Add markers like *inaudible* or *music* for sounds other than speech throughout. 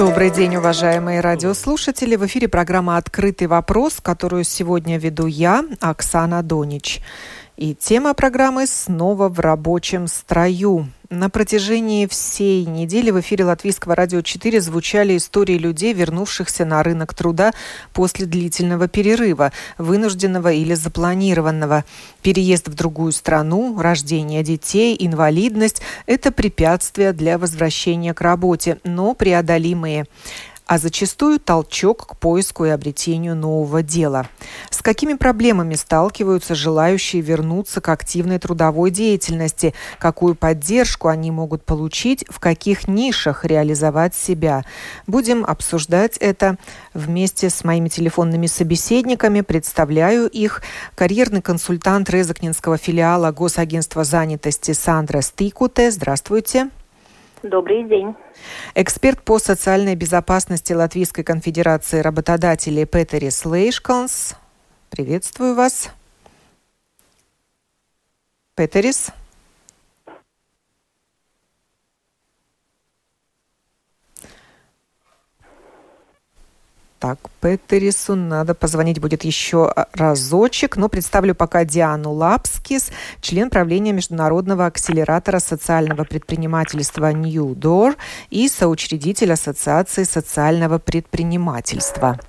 Добрый день, уважаемые радиослушатели. В эфире программа «Открытый вопрос», которую сегодня веду я, Оксана Донич. И тема программы снова в рабочем строю. На протяжении всей недели в эфире Латвийского радио 4 звучали истории людей, вернувшихся на рынок труда после длительного перерыва, вынужденного или запланированного. Переезд в другую страну, рождение детей, инвалидность – это препятствия для возвращения к работе, но преодолимые а зачастую толчок к поиску и обретению нового дела. С какими проблемами сталкиваются желающие вернуться к активной трудовой деятельности, какую поддержку они могут получить, в каких нишах реализовать себя. Будем обсуждать это вместе с моими телефонными собеседниками. Представляю их. Карьерный консультант Резакнинского филиала Госагентства занятости Сандра Стикуте. Здравствуйте. Добрый день. Эксперт по социальной безопасности Латвийской конфедерации работодателей Петерис Лейшкалнс. Приветствую вас. Петерис. Так, Петерису надо позвонить будет еще разочек, но представлю пока Диану Лапскис, член правления Международного акселератора социального предпринимательства New Door и соучредитель Ассоциации социального предпринимательства.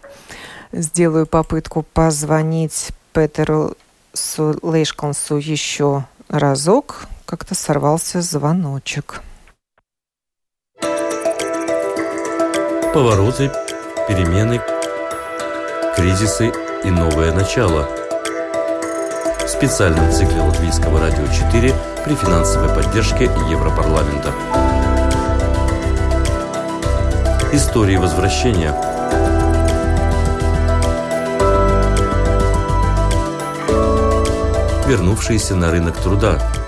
Сделаю попытку позвонить Петеру Лейшконсу еще разок. Как-то сорвался звоночек. Повороты перемены, кризисы и новое начало. В специальном цикле Латвийского радио 4 при финансовой поддержке Европарламента. Истории возвращения. Вернувшиеся на рынок труда –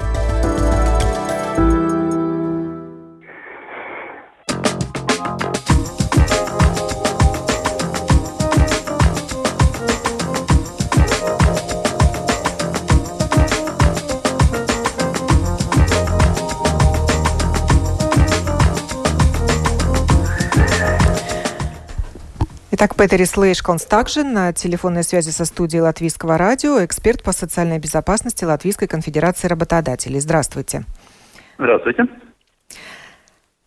Итак, Петерис Лейшконс также на телефонной связи со студией Латвийского радио, эксперт по социальной безопасности Латвийской конфедерации работодателей. Здравствуйте. Здравствуйте.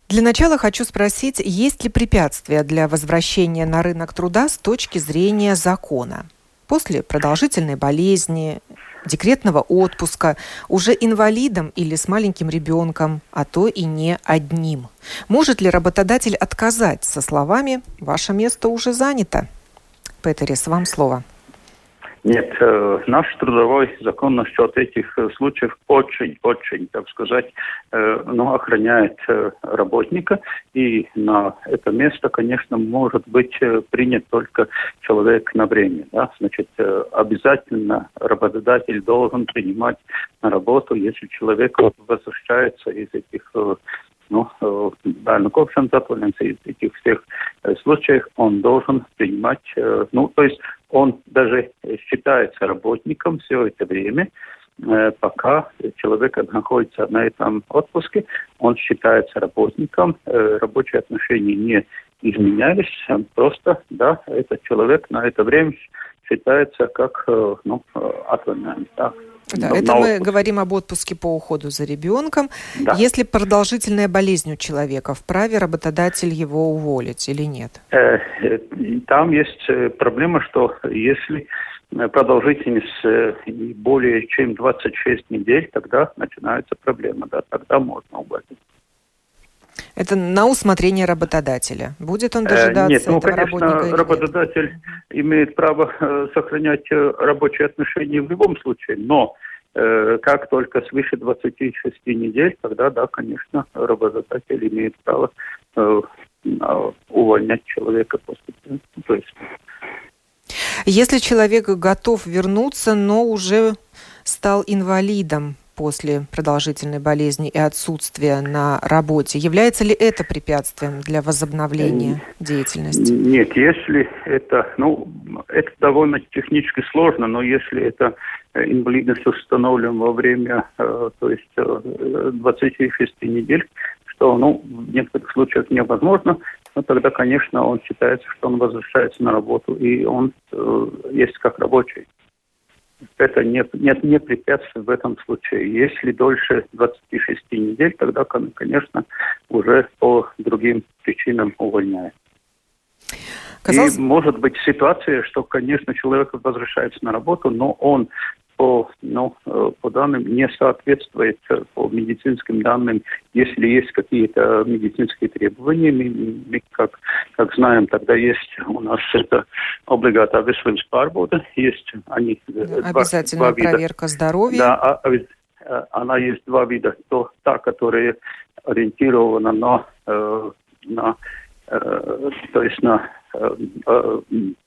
Для начала хочу спросить, есть ли препятствия для возвращения на рынок труда с точки зрения закона? После продолжительной болезни, декретного отпуска, уже инвалидом или с маленьким ребенком, а то и не одним. Может ли работодатель отказать со словами «Ваше место уже занято»? Петерис, вам слово. Нет, э, наш трудовой закон насчет этих э, случаев очень, очень, так сказать, э, ну, охраняет работника. И на это место, конечно, может быть принят только человек на время. Да? Значит, обязательно работодатель должен принимать на работу, если человек возвращается из этих ну, бērnu kopšanas atvaļinājums этих всех случаях он должен принимать, ну, то есть он даже считается работником все это время, э, пока человек находится на этом отпуске, он считается работником, рабочие отношения не изменялись, просто, да, этот человек на это время считается как, ну, отвольный, да, да, это мы отпуск. говорим об отпуске по уходу за ребенком. Да. Если продолжительная болезнь у человека, вправе работодатель его уволить или нет? Э, э, там есть э, проблема, что если продолжительность более чем 26 недель, тогда начинается проблема, да, тогда можно уволить. Это на усмотрение работодателя. Будет он дожидаться э, Нет, ну, этого конечно, работника работодатель нет? имеет право э, сохранять э, рабочие отношения в любом случае, но как только свыше 26 недель, тогда, да, конечно, работодатель имеет право увольнять человека после, то есть Если человек готов вернуться, но уже стал инвалидом после продолжительной болезни и отсутствия на работе, является ли это препятствием для возобновления деятельности? Нет, если это, ну, это довольно технически сложно, но если это э, инвалидность установлена во время, э, то есть 26 э, недель, что, ну, в некоторых случаях невозможно, но тогда, конечно, он считается, что он возвращается на работу, и он э, есть как рабочий. Это нет, нет, не препятствие в этом случае. Если дольше 26 недель, тогда, конечно, уже по другим причинам увольняют. Казалось... И может быть ситуация, что, конечно, человек возвращается на работу, но он по, ну, э, по данным не соответствует э, по медицинским данным, если есть какие-то медицинские требования. Мы, мы как, как знаем, тогда есть у нас это облигата pārbauda, есть они э, да, два, обязательная два проверка вида. здоровья. Да, а, а, она есть два вида. То, та, которая ориентирована на, на то есть на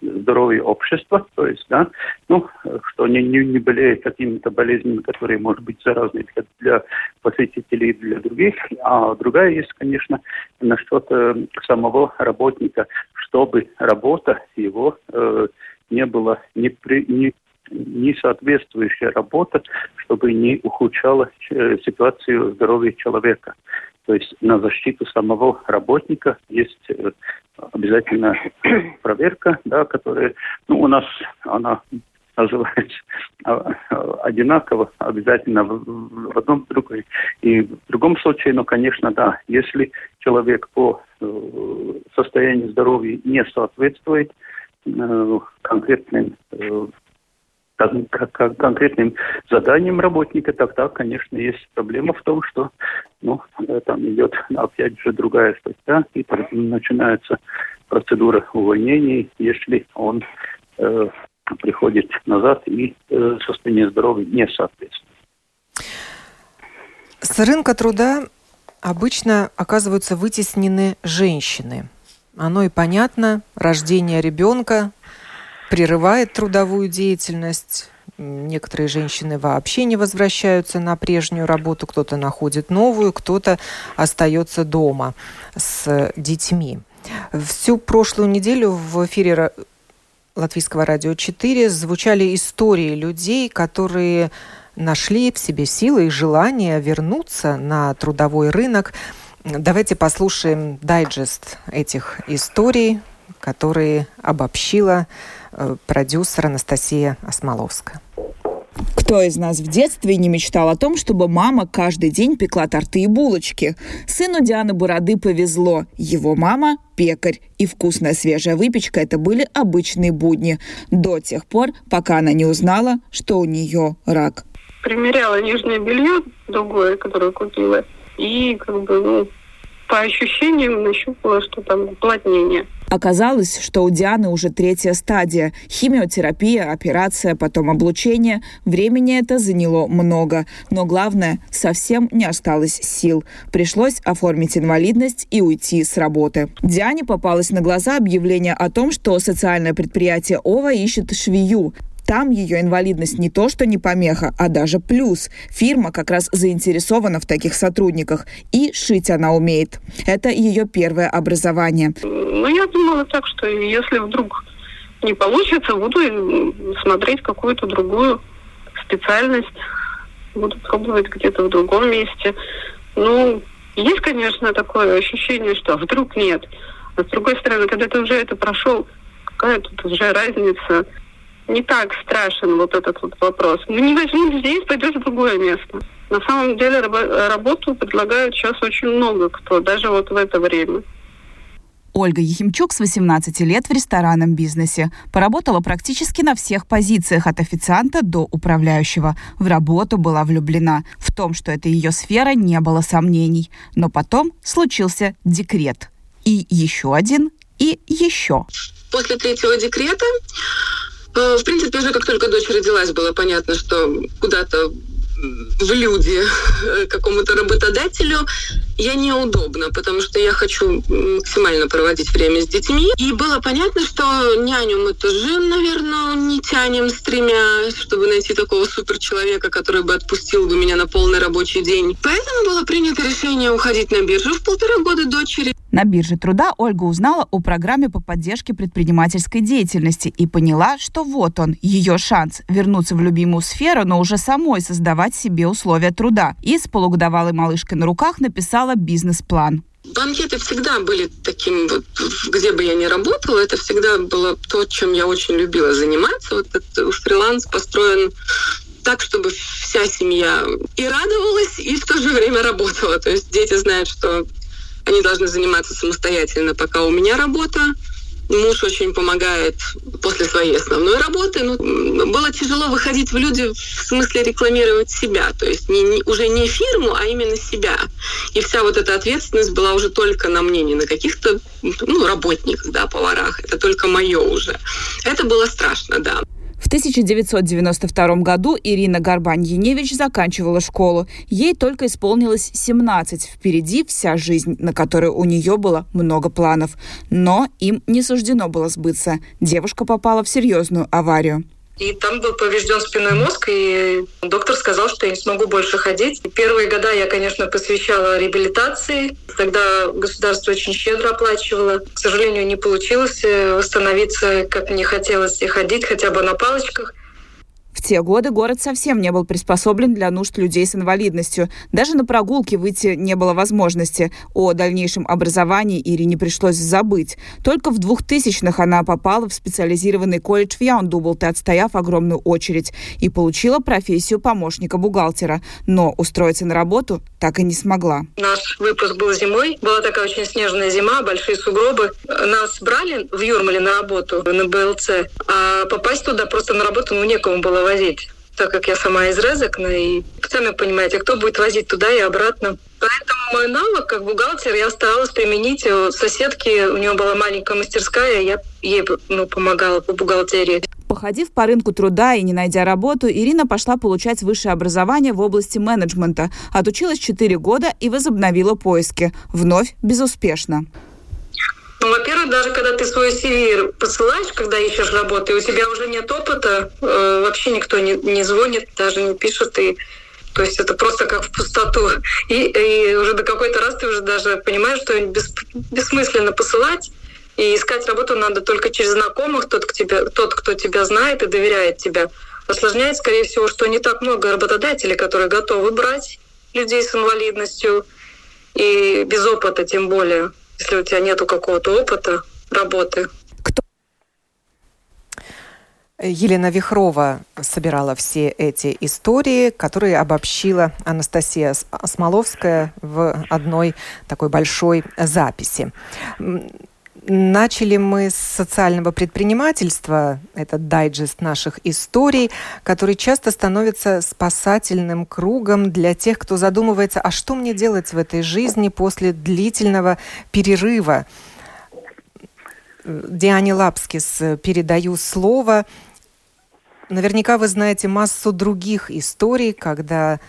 здоровье общества, то есть, да, ну, что не, не, не болеет какими-то болезнями, которые, может быть, заразны для посетителей и для других, а другая есть, конечно, насчет э, самого работника, чтобы работа его э, не была не, при, не не соответствующая работа, чтобы не ухудшала ситуацию здоровья человека. То есть на защиту самого работника есть э, обязательно *clears throat* проверка, да, которая, ну, у нас она называется а, а, одинаково, обязательно в, одном другой и в другом случае, но, конечно, да, если человек по э, состоянию здоровья не соответствует э, конкретным конкретным заданием работника, тогда, конечно, есть проблема в том, что ну, там идет опять же другая статья, и начинается процедура увольнения, если он э, приходит назад и э, состояние здоровья не соответствует. С рынка труда обычно оказываются вытеснены женщины. Оно и понятно, рождение ребенка, прерывает трудовую деятельность. Некоторые женщины вообще не возвращаются на прежнюю работу, кто-то находит новую, кто-то остается дома с детьми. Всю прошлую неделю в эфире Латвийского радио 4 звучали истории людей, которые нашли в себе силы и желание вернуться на трудовой рынок. Давайте послушаем дайджест этих историй, которые обобщила продюсер Анастасия Осмоловская. Кто из нас в детстве не мечтал о том, чтобы мама каждый день пекла торты и булочки? Сыну Дианы Бороды повезло. Его мама – пекарь. И вкусная свежая выпечка – это были обычные будни. До тех пор, пока она не узнала, что у нее рак. Примеряла нижнее белье другое, которое купила. И как бы, ну, по ощущениям нащупала, что там уплотнение. Оказалось, что у Дианы уже третья стадия. Химиотерапия, операция, потом облучение. Времени это заняло много. Но главное, совсем не осталось сил. Пришлось оформить инвалидность и уйти с работы. Диане попалось на глаза объявление о том, что социальное предприятие ОВА ищет швею. Там ее инвалидность не то, что не помеха, а даже плюс. Фирма как раз заинтересована в таких сотрудниках. И шить она умеет. Это ее первое образование. Ну, я думала так, что если вдруг не получится, буду смотреть какую-то другую специальность. Буду пробовать где-то в другом месте. Ну, есть, конечно, такое ощущение, что вдруг нет. А с другой стороны, когда ты уже это прошел, какая тут уже разница? Не так страшен вот этот вот вопрос. Ну, не возьмут здесь, пойдешь в другое место. На самом деле работу предлагают сейчас очень много кто, даже вот в это время. Ольга Ехимчук с 18 лет в ресторанном бизнесе. Поработала практически на всех позициях, от официанта до управляющего. В работу была влюблена. В том, что это ее сфера, не было сомнений. Но потом случился декрет. И еще один, и еще. После третьего декрета Э, в принципе, уже как только дочь родилась, было понятно, что куда-то в люди *laughs* какому-то работодателю, я неудобна, потому что я хочу максимально проводить время с детьми. И было понятно, что няню мы тоже, наверное, не тянем с тремя, чтобы найти такого суперчеловека, который бы отпустил бы меня на полный рабочий день. Поэтому было принято решение уходить на биржу в полтора года дочери. На бирже труда Ольга узнала о программе по поддержке предпринимательской деятельности и поняла, что вот он, ее шанс вернуться в любимую сферу, но уже самой создавать себе условия труда. И с полугодовалой малышкой на руках написала бизнес-план. Банкеты всегда были таким, вот, где бы я ни работала, это всегда было то, чем я очень любила заниматься. Вот этот фриланс построен так, чтобы вся семья и радовалась, и в то же время работала. То есть дети знают, что они должны заниматься самостоятельно, пока у меня работа. Муж очень помогает после своей основной работы. Ну, было тяжело выходить в люди в смысле рекламировать себя. То есть не, не, уже не фирму, а именно себя. И вся вот эта ответственность была уже только на мне, не на каких-то ну, работниках, да, поварах. Это только мое уже. Это было страшно, да. В 1992 году Ирина Горбань-Яневич заканчивала школу. Ей только исполнилось 17. Впереди вся жизнь, на которую у нее было много планов. Но им не суждено было сбыться. Девушка попала в серьезную аварию. И там был поврежден спинной мозг, и доктор сказал, что я не смогу больше ходить. Первые года я, конечно, посвящала реабилитации. Тогда государство очень щедро оплачивало. К сожалению, не получилось э, восстановиться, как мне хотелось, и ходить хотя бы на палочках. В те годы город совсем не был приспособлен для нужд людей с инвалидностью. Даже на прогулки выйти не было возможности. О дальнейшем образовании Ирине пришлось забыть. Только в 2000-х она попала в специализированный колледж в Яундублте, отстояв огромную очередь, и получила профессию помощника бухгалтера. Но устроиться на работу так и не смогла. Наш выпуск был зимой. Была такая очень снежная зима, большие сугробы. Нас брали в Юрмале на работу, на БЛЦ, а попасть туда просто на работу ну, некому было возить так как я сама из Резекна, и сами понимаете, кто будет возить туда и обратно. Поэтому мой навык как бухгалтер я старалась применить. У соседки, у нее была маленькая мастерская, я ей ну, помогала по бухгалтерии. Походив по рынку труда и не найдя работу, Ирина пошла получать высшее образование в области менеджмента. Отучилась 4 года и возобновила поиски. Вновь безуспешно. Даже когда ты свой CV посылаешь, когда ищешь работу, и у тебя уже нет опыта, э, вообще никто не, не звонит, даже не пишет, и то есть это просто как в пустоту. И, и уже до какой-то раз ты уже даже понимаешь, что бес, бессмысленно посылать, и искать работу надо только через знакомых, тот, кто тебя, тот, кто тебя знает и доверяет тебя. Осложняет, скорее всего, что не так много работодателей, которые готовы брать людей с инвалидностью, и без опыта тем более если у тебя нету какого-то опыта работы. Кто? Елена Вихрова собирала все эти истории, которые обобщила Анастасия Смоловская в одной такой большой записи. Начали мы с социального предпринимательства, это дайджест наших историй, который часто становится спасательным кругом для тех, кто задумывается, а что мне делать в этой жизни после длительного перерыва. Диане Лапскис передаю слово. Наверняка вы знаете массу других историй, когда,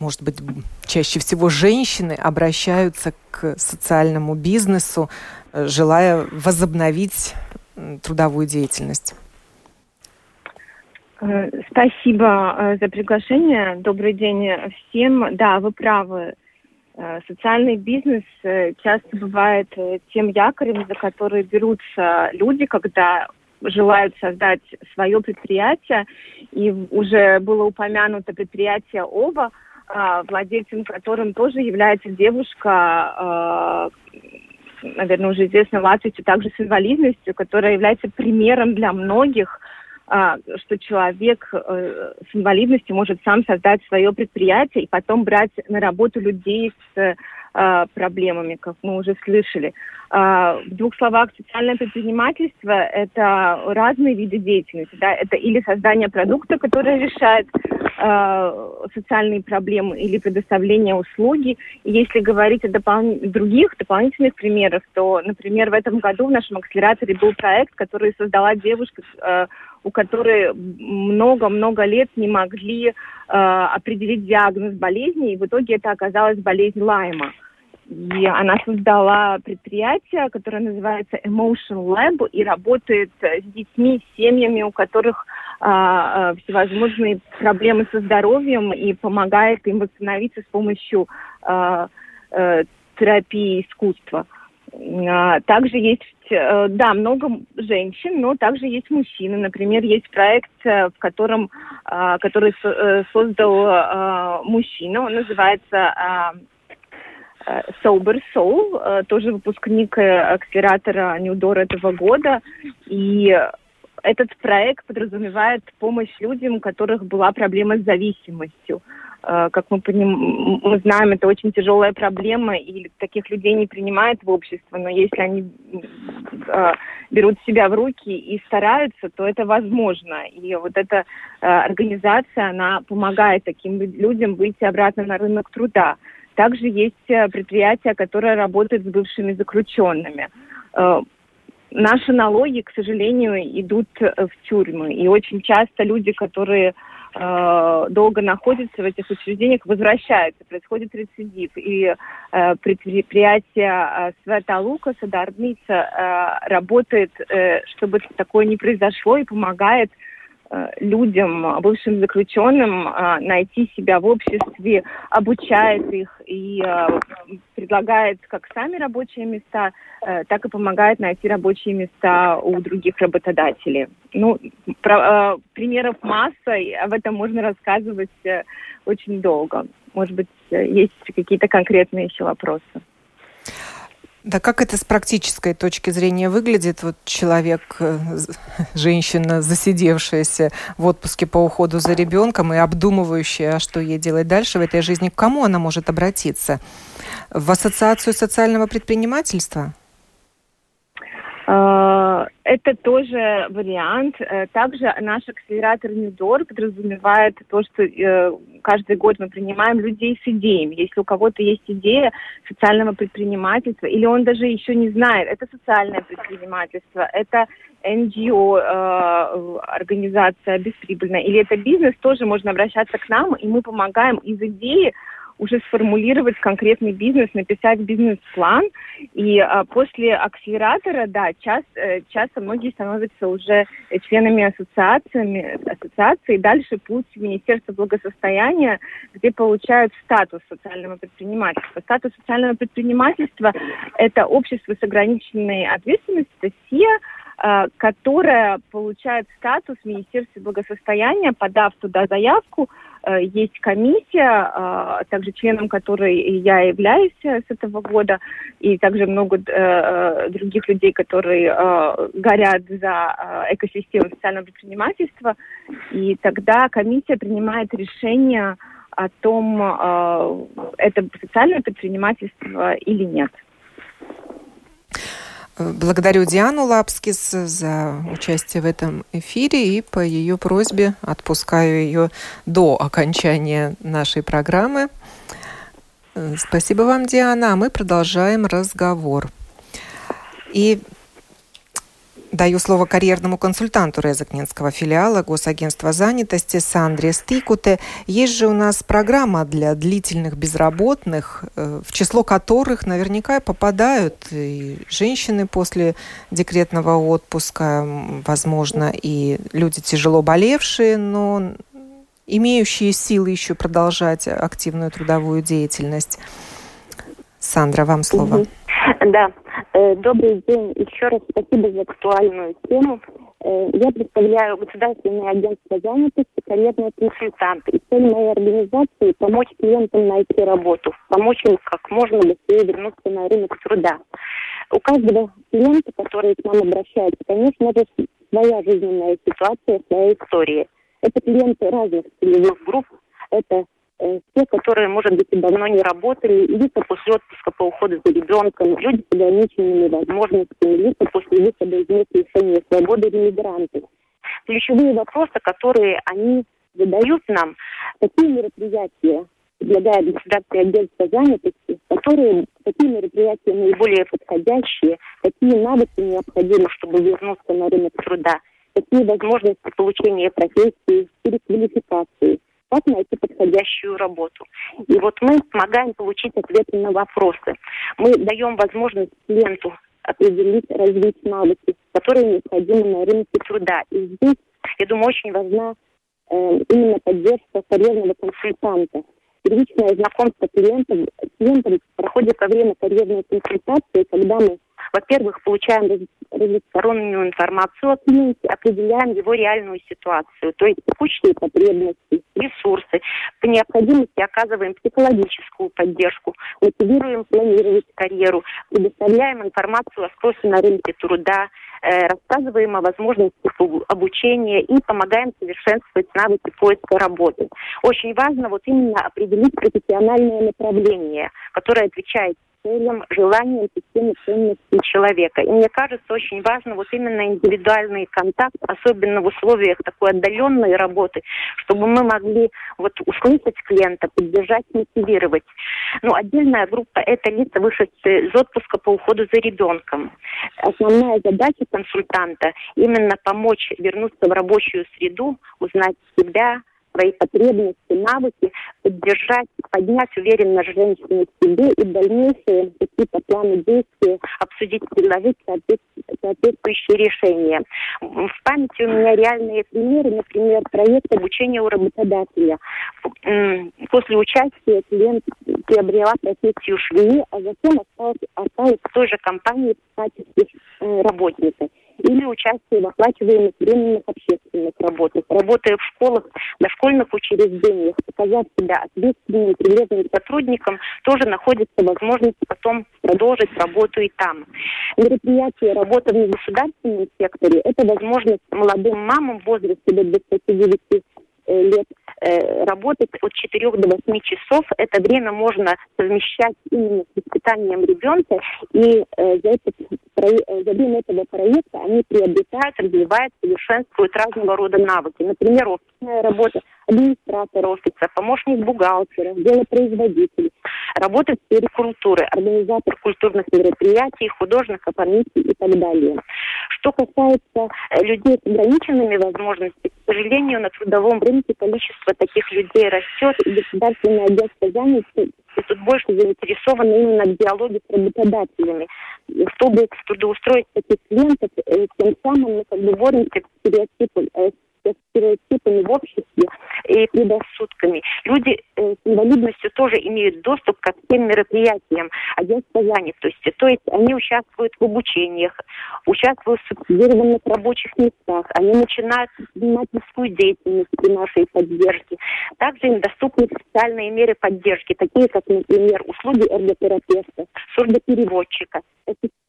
может быть, чаще всего женщины обращаются к социальному бизнесу, желая возобновить трудовую деятельность. Э, спасибо э, за приглашение. Добрый день всем. Да, вы правы. Э, социальный бизнес часто бывает тем якорем, за который берутся люди, когда желают создать свое предприятие. И уже было упомянуто предприятие ОВА, владельцем которым тоже является девушка, наверное, уже известна Латвии, также с инвалидностью, которая является примером для многих, а, что человек э, с инвалидностью может сам создать свое предприятие и потом брать на работу людей с а, проблемами, как мы уже слышали. А, в двух словах, социальное предпринимательство – это разные виды деятельности. Да? Это или создание продукта, который решает социальные проблемы, или предоставление услуги. И если говорить о допол... других дополнительных примерах, то, например, в этом году в нашем акселераторе был проект, который создала девушка у которой много-много лет не могли э, определить диагноз болезни, и в итоге это оказалась болезнь Лайма. И она создала предприятие, которое называется Emotion Lab и работает с детьми, с семьями, у которых а, всевозможные проблемы со здоровьем и помогает им восстановиться с помощью а, а, терапии искусства. Также есть, э, да, много женщин, но также есть мужчины. Например, есть проект, э, в котором, который э, создал мужчина, он называется Sober Soul, тоже выпускник акселератора Ньюдор этого года. И этот проект подразумевает помощь людям, у которых была проблема с зависимостью. Как мы, поним... мы знаем, это очень тяжелая проблема, и таких людей не принимают в общество, но если они э, берут себя в руки и стараются, то это возможно. И вот эта э, организация, она помогает таким людям выйти обратно на рынок труда. Также есть предприятия, которые работают с бывшими заключенными наши налоги, к сожалению, идут в тюрьмы. И очень часто люди, которые Э, долго находятся в этих учреждениях, возвращаются, происходит рецидив. И э, предприятие э, Света Лука, Садарница, э, работает, э, чтобы такое не произошло и помогает Э, людям, бывшим заключенным, э, найти себя в обществе, обучает их и э, предлагает как сами рабочие места, так и помогает найти рабочие места у других работодателей. Ну, про, примеров масса, и об этом можно рассказывать очень долго. Может быть, есть какие-то конкретные еще вопросы. Да как это с практической точки зрения выглядит? Вот человек, э, женщина, засидевшаяся в отпуске по уходу за ребенком и обдумывающая, а что ей делать дальше в этой жизни, к кому она может обратиться? В Ассоциацию социального предпринимательства? Это тоже вариант. Э, также наш акселератор Ньюдор подразумевает то, что э, каждый год мы принимаем людей с идеями. Если у кого-то есть идея социального предпринимательства, или он даже еще не знает, это социальное предпринимательство, это NGO, э, организация бесприбыльная, или это бизнес, тоже можно обращаться к нам, и мы помогаем из идеи уже сформулировать конкретный бизнес, написать бизнес-план. И а, после акселератора, да, часто, э, часто многие становятся уже членами ассоциациями, ассоциации. Дальше путь в Министерство благосостояния, где получают статус социального предпринимательства. Статус социального предпринимательства – это общество с ограниченной ответственностью, СИА, Э, которая получает статус Министерства благосостояния, подав туда заявку. Э, есть комиссия, э, также членом которой я являюсь с этого года, и также много других людей, которые горят за экосистему социального предпринимательства. И тогда комиссия принимает решение о том, это социальное предпринимательство или нет. Благодарю Диану Лапскис за участие в этом эфире и по ее просьбе отпускаю ее до окончания нашей программы. Спасибо вам, Диана. А мы продолжаем разговор. И Даю слово карьерному консультанту Резакненского филиала Госагентства занятости Сандре Стикуте. Есть же у нас программа для длительных безработных, э, в число которых наверняка попадают и женщины после декретного отпуска, возможно, и люди тяжело болевшие, но имеющие силы еще продолжать активную трудовую деятельность. Сандра, вам слово. Да, Э, добрый день. Еще раз спасибо за актуальную тему. Э, я представляю Государственное агентство занятости, карьерный консультант. И цель моей организации – помочь клиентам найти работу, помочь им как можно быстрее вернуться на рынок труда. У каждого клиента, который к нам обращается, конечно же, своя жизненная ситуация, своя история. Это клиенты разных целевых групп, это те, которые, может быть, давно не работали, лица после отпуска по уходу за ребенком, люди с ограниченными возможностями, лица после выхода из мест лишения свободы или. Ключевые вопросы, которые они задают нам, какие мероприятия предлагает государственное агентство занятости, которые, какие мероприятия наиболее подходящие, какие навыки необходимы, чтобы вернуться на рынок труда. какие возможности получения профессии, переквалификации, как найти подходящую работу. И вот мы помогаем получить ответы на вопросы. Мы даем возможность клиенту определить, развить навыки, которые необходимы на рынке труда. И здесь, я думаю, очень важна э, именно поддержка карьерного консультанта. Первичное знакомство клиентов, клиентом проходит во время карьерной консультации, когда мы во-первых, получаем разностороннюю информацию о клиенте, определяем его реальную ситуацию, то есть текущие потребности, ресурсы. По необходимости оказываем психологическую поддержку, мотивируем планировать карьеру, предоставляем информацию о спросе на рынке труда, рассказываем о возможностях обучения и помогаем совершенствовать навыки поиска работы. Очень важно вот именно определить профессиональное направление, которое отвечает целям, желаниям, системе ценностей человека. И мне кажется, очень важно вот именно индивидуальный контакт, особенно в условиях такой отдаленной работы, чтобы мы могли вот услышать клиента, поддержать, мотивировать. Ну, отдельная группа – это лица, вышедшие из отпуска по уходу за ребенком. Основная задача консультанта – именно помочь вернуться в рабочую среду, узнать себя, свои потребности, навыки, поддержать, поднять уверенность женщины в себе и дальнейшие какие-то планы действий обсудить, предложить соответствующие решения. В памяти у меня реальные примеры, например, проект обучения у работодателя. После участия клиент приобрела профессию швеи, а затем осталась, осталась в той же компании в качестве э, работника или участие в оплачиваемых временных общественных работах, работая в школах, дошкольных учреждениях, показав себя ответственным, прилежным сотрудником, тоже находится возможность потом продолжить работу и там. Мероприятие работа в негосударственном секторе – это возможность молодым мамам в возрасте до 29 Э, лет э, работать от 4 до 8 часов. Это время можно совмещать именно с воспитанием ребенка. И э, за, этот, за время этого проекта они приобретают, развивают, совершенствуют разного рода навыки. Например, офисная работа, администратор офиса, помощник бухгалтера, делопроизводитель, работа в сфере культуры, организатор культурных мероприятий, художник, оформитель и так далее. Что касается людей с ограниченными возможностями, сожалению, на трудовом рынке количество таких людей растет, и государственное агентство занятости тут больше заинтересовано именно в диалоге с работодателями. Чтобы трудоустроить таких клиентов, э, тем самым мы как бы боремся с стереотипом, э, стереотипами в обществе и предрассудками. Люди э, с инвалидностью тоже имеют доступ ко всем мероприятиям агентства занятости. То есть они участвуют в обучениях, участвуют в субсидированных рабочих местах, они начинают предпринимательскую деятельность при нашей поддержке. Также им доступны специальные меры поддержки, такие как, например, услуги эрготерапевта, сурдопереводчика,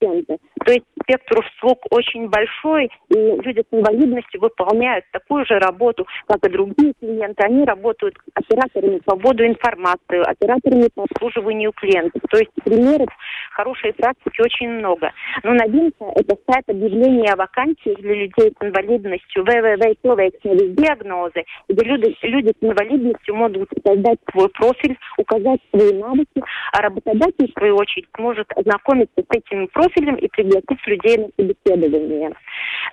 ассистента. То есть спектр услуг очень большой, и люди с инвалидностью выполняют такую же работу, как и другие клиенты. Они работают операторами по вводу информации, операторами по обслуживанию клиентов. То есть примеров хорошей практики очень много. Но новинка – это сайт объявления о вакансиях для людей с инвалидностью www.diagnozy, где люди, люди с инвалидностью могут создать свой профиль, указать свои навыки, а работодатель, в свою очередь, может ознакомиться с этим профилем и пригласить людей на собеседование.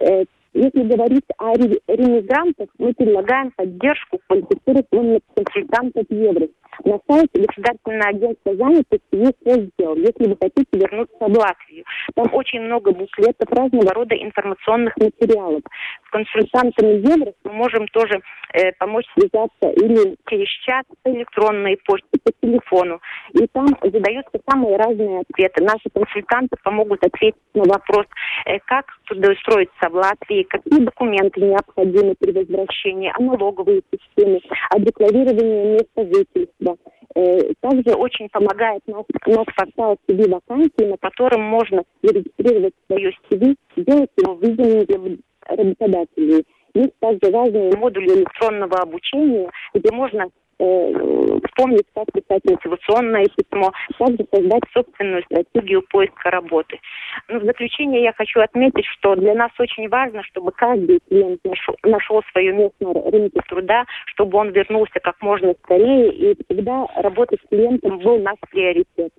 Э, если говорить о ремигрантах, мы предлагаем поддержку квалифицированных консультантов Евро. На сайте Государственного агентства занятости есть раздел, если вы хотите вернуться в Латвию. Там очень много буклетов, разного рода информационных материалов. С консультантами Евро мы можем тоже э, помочь связаться или через чат, по электронной почте, по телефону. И там задаются самые разные ответы. Наши консультанты помогут ответить на вопрос, э, как трудоустроиться в Латвии, какие документы необходимы при возвращении, о налоговой системе, о декларировании места жительства. Э, также очень помогает наш, наш портал CV вакансии, на котором можно зарегистрировать свое CV, сделать его видимым для работодателей. Есть также разные модули электронного обучения, где можно вспомнить, как писать мотивационное письмо, также создать собственную стратегию поиска работы. Ну, в заключение я хочу отметить, что для нас очень важно, чтобы каждый клиент нашел, нашел свое место на рынке труда, чтобы он вернулся как можно скорее, и всегда работа с клиентом был наш приоритет.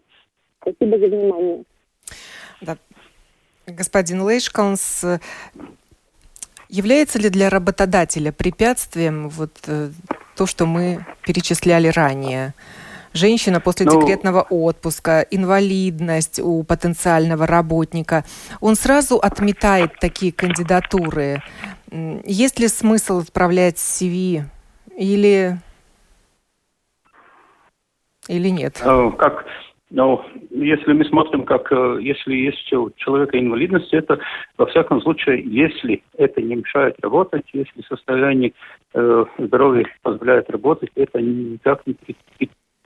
Спасибо за внимание. Да. Господин Лейшкалнс, Является ли для работодателя препятствием вот э, то, что мы перечисляли ранее? Женщина после ну, декретного отпуска, инвалидность у потенциального работника. Он сразу отметает такие кандидатуры. Есть ли смысл отправлять CV или или нет? Э, как но если мы смотрим, как э, если есть у человека инвалидность, это во всяком случае, если это не мешает работать, если состояние э, здоровья позволяет работать, это никак не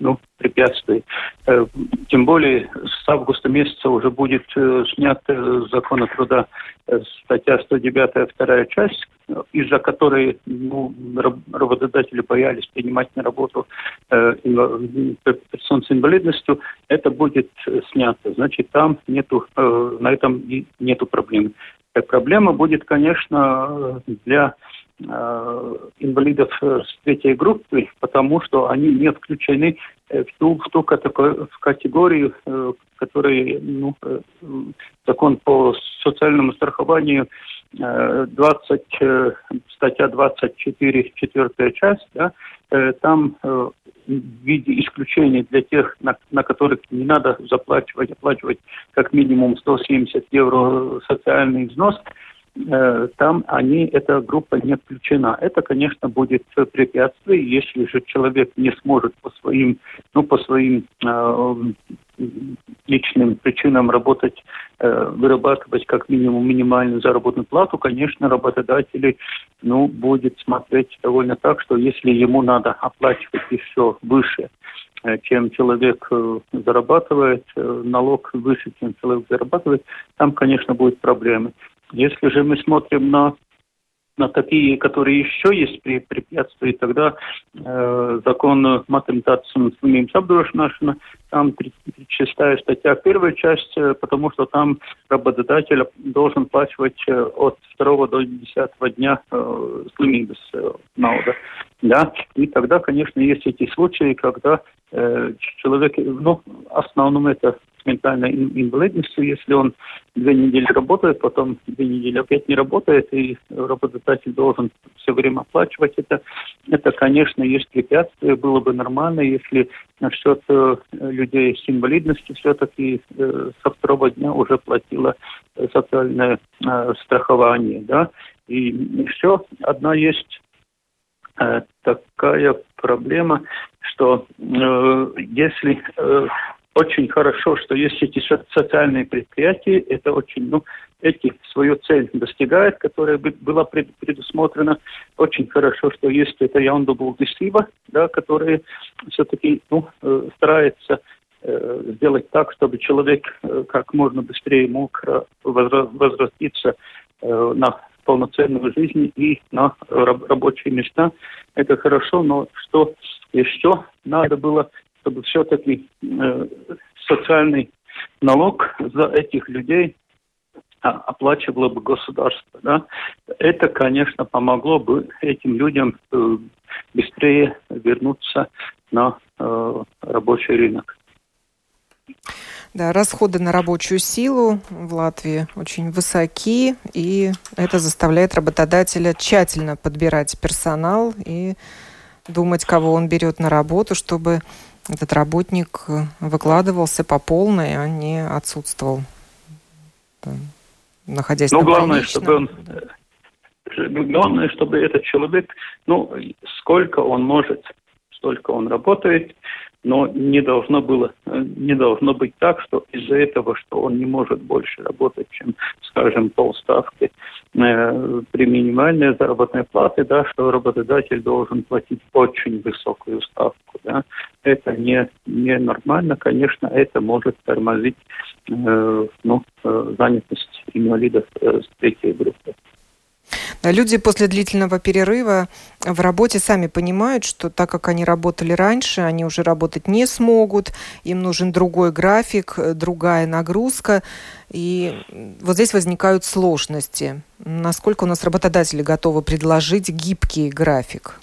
ну, препятствий. Э, тем более с августа месяца уже будет э, снят э, закон о труда статья 109 вторая часть, из-за которой ну, работодатели боялись принимать на работу персон с инвалидностью, это будет снято. Значит, там нету, на этом нету проблем. Проблема будет, конечно, для Э, инвалидов э, с третьей группы, потому что они не включены э, в ту, в ту категорию, которая ну, закон по социальному страхованию 20, статья 24, четвертая часть, да, там в виде исключения для тех, на, на которых не надо заплачивать, оплачивать как минимум 170 евро социальный взнос, Э, там они, эта группа не включена. Это, конечно, будет препятствие, если же человек не сможет по своим, ну, по своим э, личным причинам работать, э, вырабатывать как минимум минимальную заработную плату, конечно, работодатели, ну, будет смотреть довольно так, что если ему надо оплачивать еще выше, э, чем человек э, зарабатывает, э, налог выше, чем человек зарабатывает, там, конечно, будут проблемы. Если же мы смотрим на на такие, которые еще есть при препятствии, тогда э, закон математации самим Сабдурашнашина, там 36 статья, первая часть, э, потому что там работодатель должен плачивать э, от 2 до 10 дня э, слимибес э. Да? И тогда, конечно, есть эти случаи, когда э, человек, ну, основном это ментальной инвалидностью, если он две недели работает, потом две недели опять не работает, и работодатель должен все время оплачивать это, это, конечно, есть препятствие. Было бы нормально, если насчет э, людей с инвалидностью все-таки э, со второго дня уже платила э, социальное страхование, да, и еще одна есть такая проблема, что э, если э, очень хорошо, что есть эти социальные предприятия, это очень, ну, эти свою цель достигает, которая была предусмотрена. Очень хорошо, что есть это Яунду Булдисива, да, которые все-таки ну, э, старается э, сделать так, чтобы человек э, как можно быстрее мог возвратиться на полноценную жизнь и на рабочие места. Это хорошо, но что еще надо было чтобы все-таки э, социальный налог за этих людей а, оплачивало бы государство. Да? Это, конечно, помогло бы этим людям э, быстрее вернуться на э, рабочий рынок. Да, расходы на рабочую силу в Латвии очень высоки, и это заставляет работодателя тщательно подбирать персонал и думать, кого он берет на работу, чтобы этот работник выкладывался по полной, а не отсутствовал, находясь ну, на главное, чтобы он, главное, чтобы этот человек, ну, сколько он может, столько он работает, но не должно было, э, не должно быть так, что из-за этого, что он не может больше работать, чем, скажем, полставки э, при минимальной заработной плате, да, что работодатель должен платить очень высокую ставку, да, это не, не нормально, конечно, это может тормозить э, ну, э, занятость инвалидов э, с третьей группы. Люди после длительного перерыва в работе сами понимают, что так как они работали раньше, они уже работать не смогут, им нужен другой график, другая нагрузка. И вот здесь возникают сложности. Насколько у нас работодатели готовы предложить гибкий график?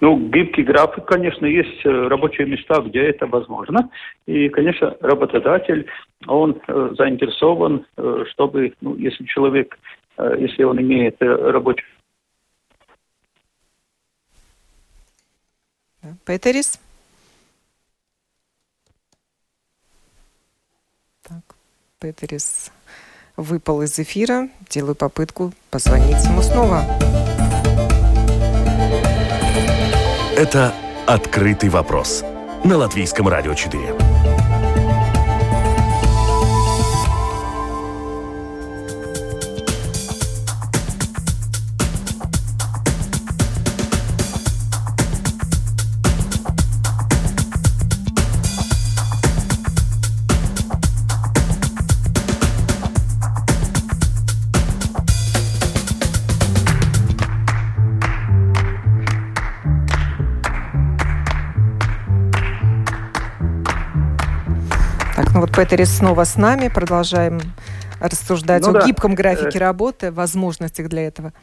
Ну, гибкий график, конечно, есть э, рабочие места, где это возможно. И, конечно, работодатель, он э, заинтересован, э, чтобы, ну, если человек если он имеет рабочий Петерис? Так, Петерис выпал из эфира. Делаю попытку позвонить ему снова. Это «Открытый вопрос» на Латвийском радио 4. Петерис снова с нами. Продолжаем рассуждать ну, о да. гибком графике э, работы, возможностях для этого.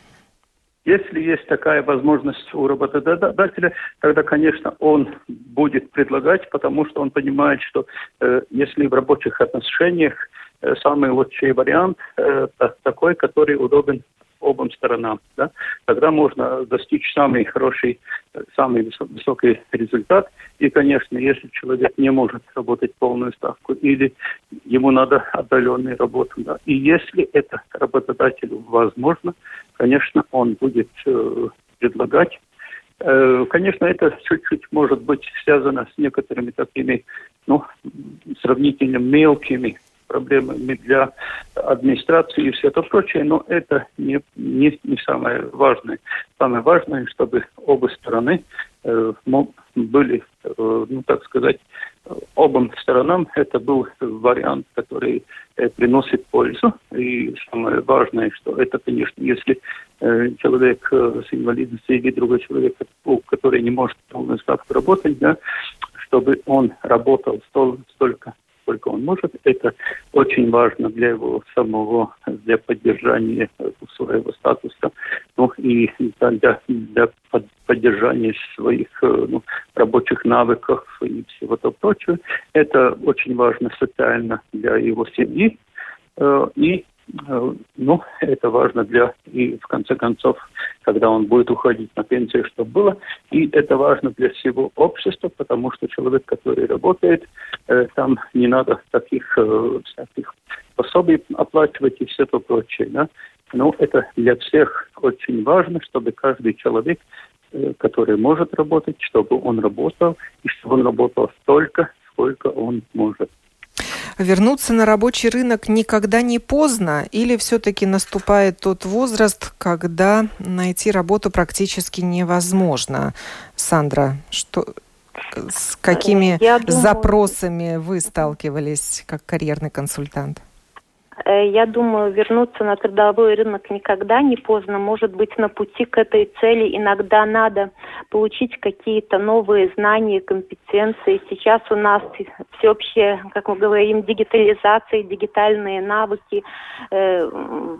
Если есть такая возможность у работодателя, тогда, конечно, он будет предлагать, потому что он понимает, что э, если в рабочих отношениях э, самый лучший вариант э, такой, который удобен обом сторонам, да, тогда можно достичь самый хороший, самый высокий результат. И, конечно, если человек не может работать полную ставку или ему надо отдаленную работу, да, и если это работодателю возможно, конечно, он будет э, предлагать э, Конечно, это чуть-чуть может быть связано с некоторыми такими, ну, сравнительно мелкими проблемами для администрации и все это прочее, но это не, не, не самое важное. Самое важное, чтобы оба стороны э, были, э, ну так сказать, обом сторонам это был вариант, который э, приносит пользу. И самое важное, что это, конечно, если э, человек э, с инвалидностью или другой человек, который не может полную ставку работать, да, чтобы он работал столь, столько сколько он может. Это очень важно для его самого, для поддержания своего статуса, ну и для, для поддержания своих ну, рабочих навыков и всего того прочего. Это очень важно социально для его семьи. Э, и Э, ну, *laughs* это важно для, и в конце концов, когда он будет уходить на пенсию, что было. И это важно для всего общества, потому что человек, который работает, э, там не надо таких э, всяких пособий оплачивать и все то прочее. Да? Но это для всех очень важно, чтобы каждый человек, э, который может работать, чтобы он работал, и чтобы он работал столько, сколько он может вернуться на рабочий рынок никогда не поздно или все-таки наступает тот возраст, когда найти работу практически невозможно? Сандра, что, с какими думаю, запросами вы сталкивались как карьерный консультант? Э, я думаю, вернуться на трудовой рынок никогда не поздно. Может быть, на пути к этой цели иногда надо получить какие-то новые знания, компетенции. Сейчас у нас всеобщая, как мы говорим, дигитализация, дигитальные навыки, э,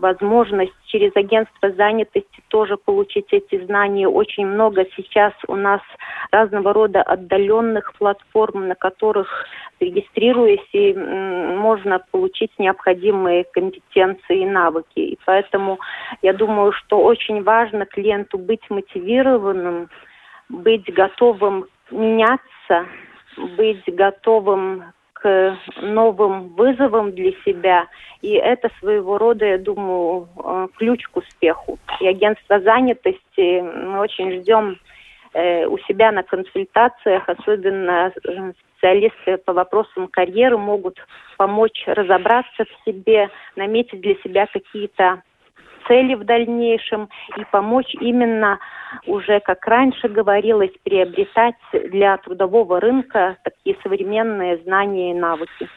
возможность через агентство занятости тоже получить эти знания. Очень много сейчас у нас разного рода отдаленных платформ, на которых регистрируясь, и можно получить необходимые компетенции и навыки. И поэтому я думаю, что очень важно клиенту быть мотивированным, быть готовым меняться, быть готовым к новым вызовам для себя. И это своего рода, я думаю, э, ключ к успеху. И агентство занятости мы очень ждем э, у себя на консультациях, особенно э, специалисты по вопросам карьеры могут помочь разобраться в себе, наметить для себя какие-то цели в дальнейшем и помочь именно уже, как раньше говорилось, приобретать для трудового рынка такие современные знания и навыки.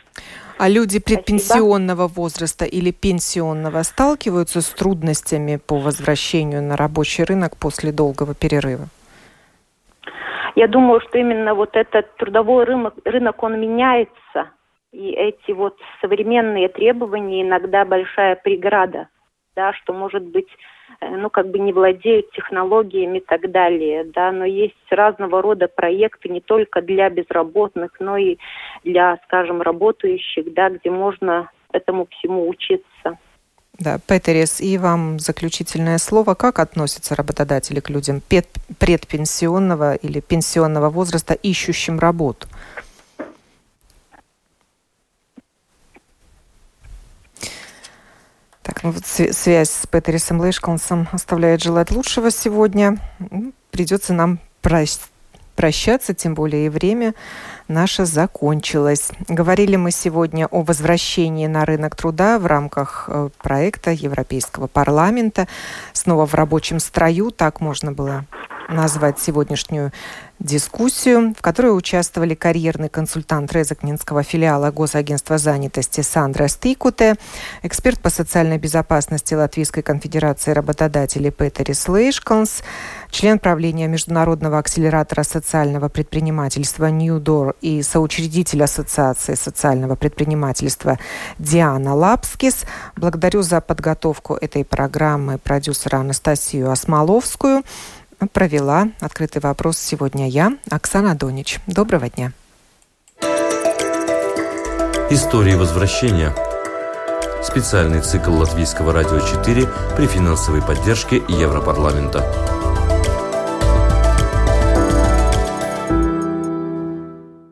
А люди предпенсионного Спасибо. возраста или пенсионного сталкиваются с трудностями по возвращению на рабочий рынок после долгого перерыва? Я думаю, что именно вот этот трудовой рынок, рынок он меняется, и эти вот современные требования иногда большая преграда, да, что может быть э, ну, как бы не владеют технологиями и так далее, да, но есть разного рода проекты не только для безработных, но и для, скажем, работающих, да, где можно этому всему учиться. Да, Петерис, и вам заключительное слово. Как относятся работодатели к людям предпенсионного или пенсионного возраста, ищущим работу? Так, ну вот связь с Петерисом Лейшконсом оставляет желать лучшего сегодня. Придется нам прощаться, тем более и время наше закончилось. Говорили мы сегодня о возвращении на рынок труда в рамках э, проекта Европейского парламента. Снова в рабочем строю, так можно было назвать сегодняшнюю дискуссию, в которой участвовали карьерный консультант Резакнинского филиала Госагентства занятости Сандра Стикуте, эксперт по социальной безопасности Латвийской конфедерации работодателей Петерис Лейшконс, член правления Международного акселератора социального предпринимательства Door и соучредитель Ассоциации социального предпринимательства Диана Лапскис. Благодарю за подготовку этой программы продюсера Анастасию Осмоловскую. Провела открытый вопрос сегодня я, Оксана Донич. Доброго дня. Истории возвращения. Специальный цикл Латвийского радио 4 при финансовой поддержке Европарламента.